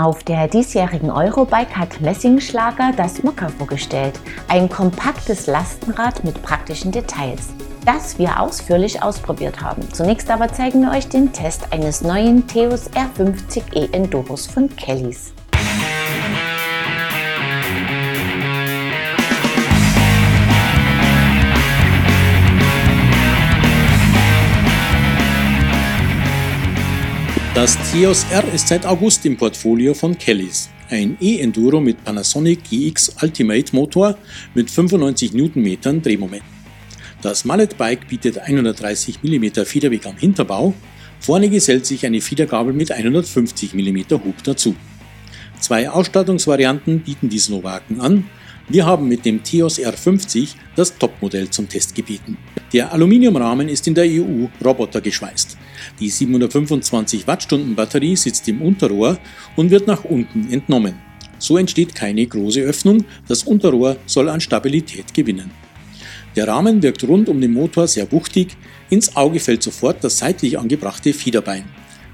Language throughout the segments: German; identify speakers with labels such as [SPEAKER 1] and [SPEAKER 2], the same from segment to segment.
[SPEAKER 1] Auf der diesjährigen Eurobike hat Messingschlager das Mokka vorgestellt, ein kompaktes Lastenrad mit praktischen Details, das wir ausführlich ausprobiert haben. Zunächst aber zeigen wir euch den Test eines neuen Theos R50e Enduros von Kellys.
[SPEAKER 2] Das Theos R ist seit August im Portfolio von Kellys. Ein E-Enduro mit Panasonic GX Ultimate Motor mit 95 Newtonmetern Drehmoment. Das Mallet Bike bietet 130 mm Federweg am Hinterbau, vorne gesellt sich eine Federgabel mit 150 mm Hub dazu. Zwei Ausstattungsvarianten bieten die Slowaken an. Wir haben mit dem Theos R50 das Topmodell zum Test gebeten. Der Aluminiumrahmen ist in der EU robotergeschweißt. Die 725 Wattstunden Batterie sitzt im Unterrohr und wird nach unten entnommen. So entsteht keine große Öffnung, das Unterrohr soll an Stabilität gewinnen. Der Rahmen wirkt rund um den Motor sehr wuchtig, ins Auge fällt sofort das seitlich angebrachte Fiederbein.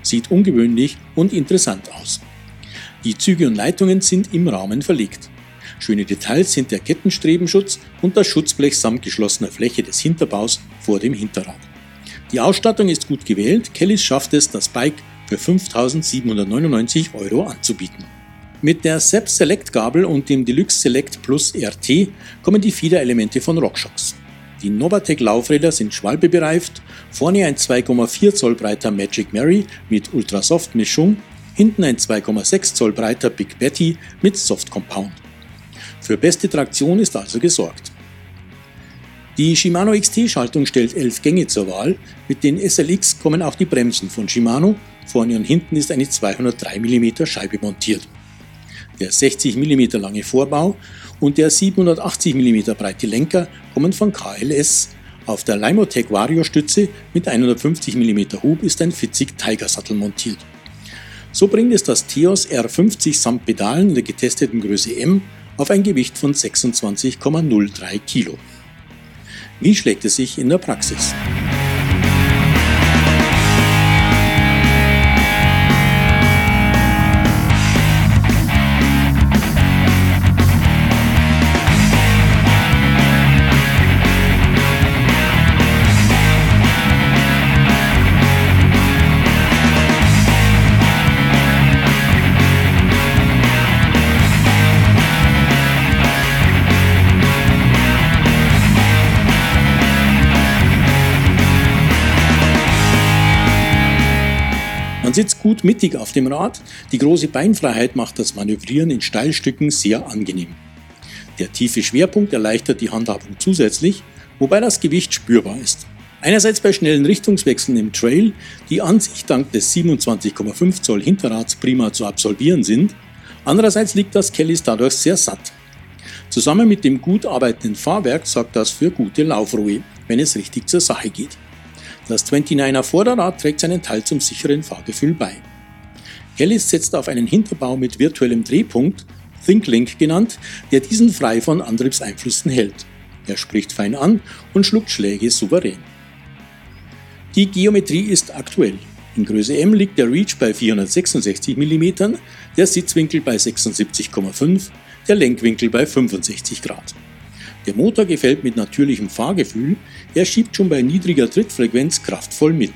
[SPEAKER 2] Sieht ungewöhnlich und interessant aus. Die Züge und Leitungen sind im Rahmen verlegt. Schöne Details sind der Kettenstrebenschutz und das Schutzblech samt geschlossener Fläche des Hinterbaus vor dem Hinterrad. Die Ausstattung ist gut gewählt, Kellys schafft es, das Bike für 5.799 Euro anzubieten. Mit der SEP Select Gabel und dem Deluxe Select Plus RT kommen die Fiederelemente von RockShox. Die Novatec Laufräder sind schwalbebereift, vorne ein 2,4 Zoll breiter Magic Mary mit Ultrasoft Mischung, hinten ein 2,6 Zoll breiter Big Betty mit Soft Compound. Für beste Traktion ist also gesorgt. Die Shimano XT-Schaltung stellt 11 Gänge zur Wahl. Mit den SLX kommen auch die Bremsen von Shimano. Vorne und hinten ist eine 203 mm Scheibe montiert. Der 60 mm lange Vorbau und der 780 mm breite Lenker kommen von KLS. Auf der Limotech Vario Stütze mit 150 mm Hub ist ein Fitzig Tiger Sattel montiert. So bringt es das Theos R50 samt Pedalen in der getesteten Größe M auf ein Gewicht von 26,03 Kilo. Wie schlägt es sich in der Praxis? Gut mittig auf dem Rad, die große Beinfreiheit macht das Manövrieren in Steilstücken sehr angenehm. Der tiefe Schwerpunkt erleichtert die Handhabung zusätzlich, wobei das Gewicht spürbar ist. Einerseits bei schnellen Richtungswechseln im Trail, die an sich dank des 27,5 Zoll Hinterrads prima zu absolvieren sind, andererseits liegt das Kellys dadurch sehr satt. Zusammen mit dem gut arbeitenden Fahrwerk sorgt das für gute Laufruhe, wenn es richtig zur Sache geht. Das 29er Vorderrad trägt seinen Teil zum sicheren Fahrgefühl bei. Kellis setzt auf einen Hinterbau mit virtuellem Drehpunkt, ThinkLink genannt, der diesen frei von Antriebseinflüssen hält. Er spricht fein an und schluckt Schläge souverän. Die Geometrie ist aktuell. In Größe M liegt der Reach bei 466 mm, der Sitzwinkel bei 76,5, der Lenkwinkel bei 65 Grad. Der Motor gefällt mit natürlichem Fahrgefühl, er schiebt schon bei niedriger Trittfrequenz kraftvoll mit.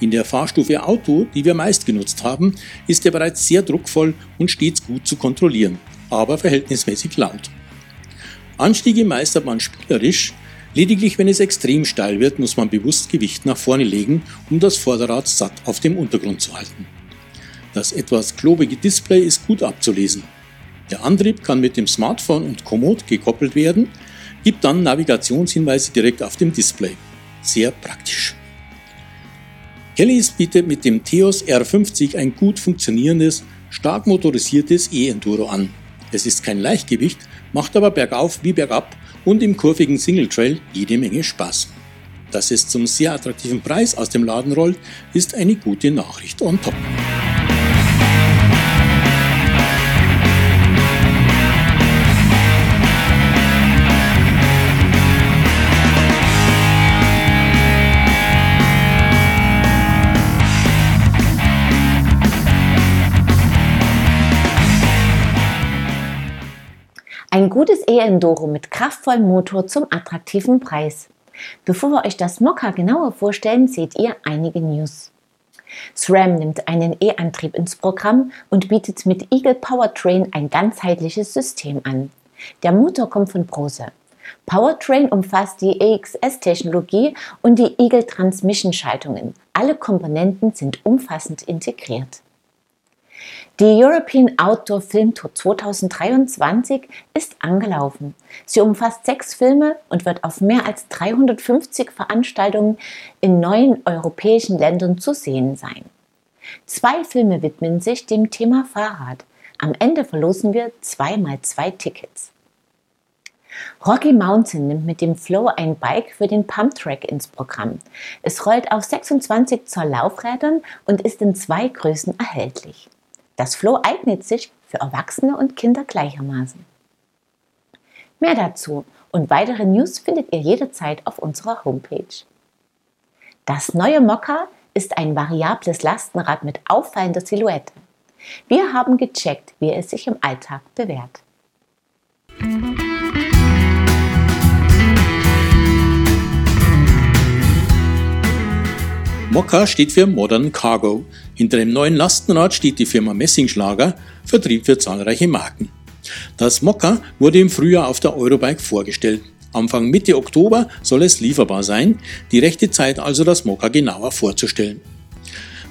[SPEAKER 2] In der Fahrstufe Auto, die wir meist genutzt haben, ist er bereits sehr druckvoll und stets gut zu kontrollieren, aber verhältnismäßig laut. Anstiege meistert man spielerisch, lediglich wenn es extrem steil wird, muss man bewusst Gewicht nach vorne legen, um das Vorderrad satt auf dem Untergrund zu halten. Das etwas klobige Display ist gut abzulesen. Der Antrieb kann mit dem Smartphone und Komoot gekoppelt werden, gibt dann Navigationshinweise direkt auf dem Display. Sehr praktisch. Kellys bietet mit dem Theos R50 ein gut funktionierendes, stark motorisiertes E-Enduro an. Es ist kein Leichtgewicht, macht aber bergauf wie bergab und im kurvigen Single Trail jede Menge Spaß. Dass es zum sehr attraktiven Preis aus dem Laden rollt, ist eine gute Nachricht on top.
[SPEAKER 1] Gutes E-Enduro mit kraftvollem Motor zum attraktiven Preis. Bevor wir euch das Mokka genauer vorstellen, seht ihr einige News. SRAM nimmt einen E-Antrieb ins Programm und bietet mit Eagle Powertrain ein ganzheitliches System an. Der Motor kommt von Brose. Powertrain umfasst die EXS-Technologie und die Eagle Transmission-Schaltungen. Alle Komponenten sind umfassend integriert. Die European Outdoor Film Tour 2023 ist angelaufen. Sie umfasst sechs Filme und wird auf mehr als 350 Veranstaltungen in neun europäischen Ländern zu sehen sein. Zwei Filme widmen sich dem Thema Fahrrad. Am Ende verlosen wir zweimal zwei Tickets. Rocky Mountain nimmt mit dem Flow ein Bike für den Pump Track ins Programm. Es rollt auf 26 Zoll Laufrädern und ist in zwei Größen erhältlich. Das Flow eignet sich für Erwachsene und Kinder gleichermaßen. Mehr dazu und weitere News findet ihr jederzeit auf unserer Homepage. Das neue Mokka ist ein variables Lastenrad mit auffallender Silhouette. Wir haben gecheckt, wie es sich im Alltag bewährt.
[SPEAKER 2] Mokka steht für Modern Cargo. Hinter dem neuen Lastenrad steht die Firma Messingschlager, Vertrieb für zahlreiche Marken. Das Mokka wurde im Frühjahr auf der Eurobike vorgestellt. Anfang Mitte Oktober soll es lieferbar sein, die rechte Zeit also das Mokka genauer vorzustellen.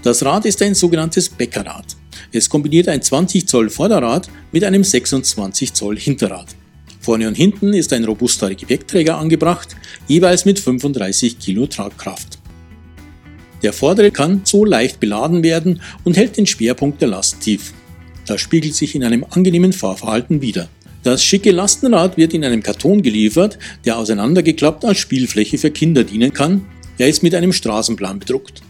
[SPEAKER 2] Das Rad ist ein sogenanntes Bäckerrad. Es kombiniert ein 20 Zoll Vorderrad mit einem 26 Zoll Hinterrad. Vorne und hinten ist ein robuster Gepäckträger angebracht, jeweils mit 35 Kilo Tragkraft. Der vordere kann so leicht beladen werden und hält den Schwerpunkt der Last tief. Das spiegelt sich in einem angenehmen Fahrverhalten wider. Das schicke Lastenrad wird in einem Karton geliefert, der auseinandergeklappt als Spielfläche für Kinder dienen kann. Er ist mit einem Straßenplan bedruckt.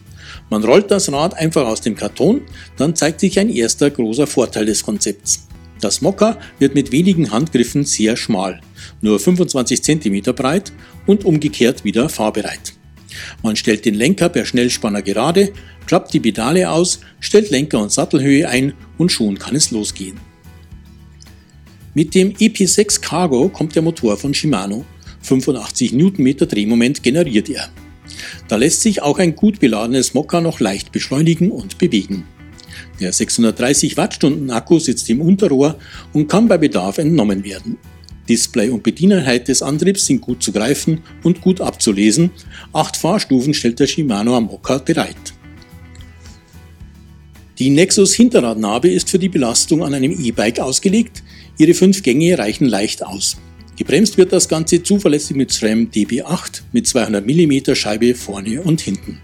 [SPEAKER 2] Man rollt das Rad einfach aus dem Karton, dann zeigt sich ein erster großer Vorteil des Konzepts. Das Mokka wird mit wenigen Handgriffen sehr schmal, nur 25 cm breit und umgekehrt wieder fahrbereit. Man stellt den Lenker per Schnellspanner gerade, klappt die Pedale aus, stellt Lenker und Sattelhöhe ein und schon kann es losgehen. Mit dem EP6 Cargo kommt der Motor von Shimano. 85 Newtonmeter Drehmoment generiert er. Da lässt sich auch ein gut beladenes Mokka noch leicht beschleunigen und bewegen. Der 630 Wattstunden Akku sitzt im Unterrohr und kann bei Bedarf entnommen werden. Display und Bedieneinheit des Antriebs sind gut zu greifen und gut abzulesen. Acht Fahrstufen stellt der Shimano Amoka bereit. Die Nexus Hinterradnabe ist für die Belastung an einem E-Bike ausgelegt. Ihre fünf Gänge reichen leicht aus. Gebremst wird das Ganze zuverlässig mit SRAM DB8 mit 200 mm Scheibe vorne und hinten.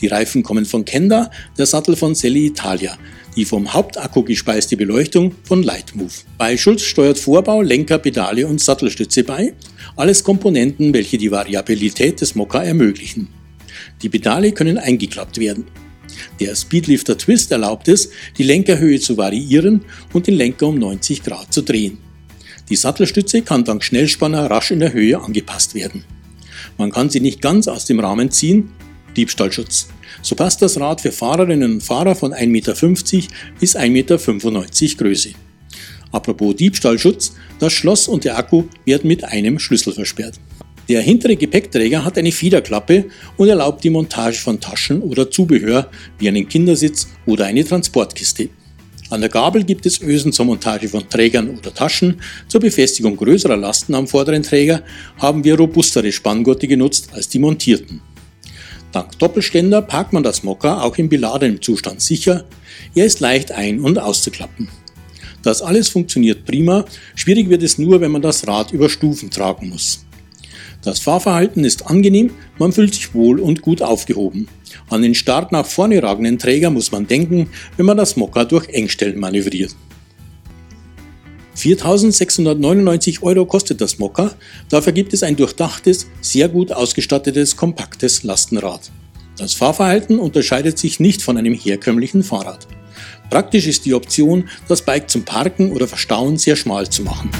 [SPEAKER 2] Die Reifen kommen von Kenda, der Sattel von Selli Italia, die vom Hauptakku gespeiste Beleuchtung von Lightmove. Bei Schulz steuert Vorbau, Lenker, Pedale und Sattelstütze bei, alles Komponenten, welche die Variabilität des Mokka ermöglichen. Die Pedale können eingeklappt werden. Der Speedlifter Twist erlaubt es, die Lenkerhöhe zu variieren und den Lenker um 90 Grad zu drehen. Die Sattelstütze kann dank Schnellspanner rasch in der Höhe angepasst werden. Man kann sie nicht ganz aus dem Rahmen ziehen, Diebstahlschutz. So passt das Rad für Fahrerinnen und Fahrer von 1,50 Meter bis 1,95 Meter Größe. Apropos Diebstahlschutz, das Schloss und der Akku werden mit einem Schlüssel versperrt. Der hintere Gepäckträger hat eine Federklappe und erlaubt die Montage von Taschen oder Zubehör wie einen Kindersitz oder eine Transportkiste. An der Gabel gibt es Ösen zur Montage von Trägern oder Taschen. Zur Befestigung größerer Lasten am vorderen Träger haben wir robustere Spanngurte genutzt als die montierten. Dank Doppelständer parkt man das Mokka auch im beladenen Zustand sicher. Er ist leicht ein- und auszuklappen. Das alles funktioniert prima, schwierig wird es nur, wenn man das Rad über Stufen tragen muss. Das Fahrverhalten ist angenehm, man fühlt sich wohl und gut aufgehoben. An den stark nach vorne ragenden Träger muss man denken, wenn man das Mokka durch Engstellen manövriert. 4.699 Euro kostet das Mokka, dafür gibt es ein durchdachtes, sehr gut ausgestattetes, kompaktes Lastenrad. Das Fahrverhalten unterscheidet sich nicht von einem herkömmlichen Fahrrad. Praktisch ist die Option, das Bike zum Parken oder Verstauen sehr schmal zu machen.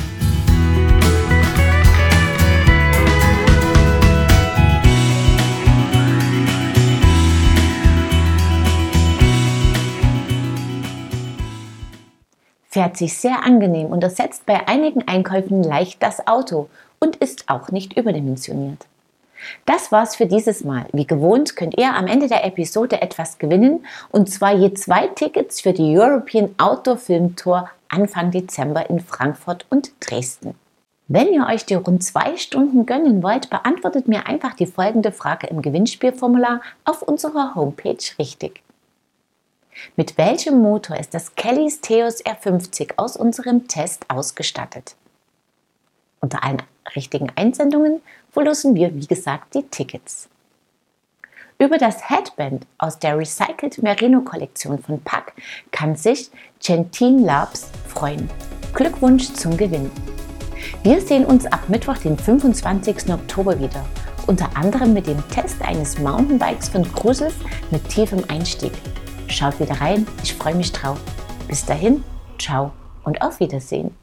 [SPEAKER 1] Fährt sich sehr angenehm und ersetzt bei einigen Einkäufen leicht das Auto und ist auch nicht überdimensioniert. Das war's für dieses Mal. Wie gewohnt könnt ihr am Ende der Episode etwas gewinnen und zwar je zwei Tickets für die European Outdoor Film Tour Anfang Dezember in Frankfurt und Dresden. Wenn ihr euch die rund zwei Stunden gönnen wollt, beantwortet mir einfach die folgende Frage im Gewinnspielformular auf unserer Homepage richtig. Mit welchem Motor ist das Kellys Theos R50 aus unserem Test ausgestattet? Unter allen richtigen Einsendungen verlosen wir, wie gesagt, die Tickets. Über das Headband aus der Recycled Merino Kollektion von Pack kann sich Gentine Labs freuen. Glückwunsch zum Gewinn! Wir sehen uns ab Mittwoch, den 25. Oktober wieder, unter anderem mit dem Test eines Mountainbikes von Cruises mit tiefem Einstieg. Schaut wieder rein, ich freue mich drauf. Bis dahin, ciao und auf Wiedersehen.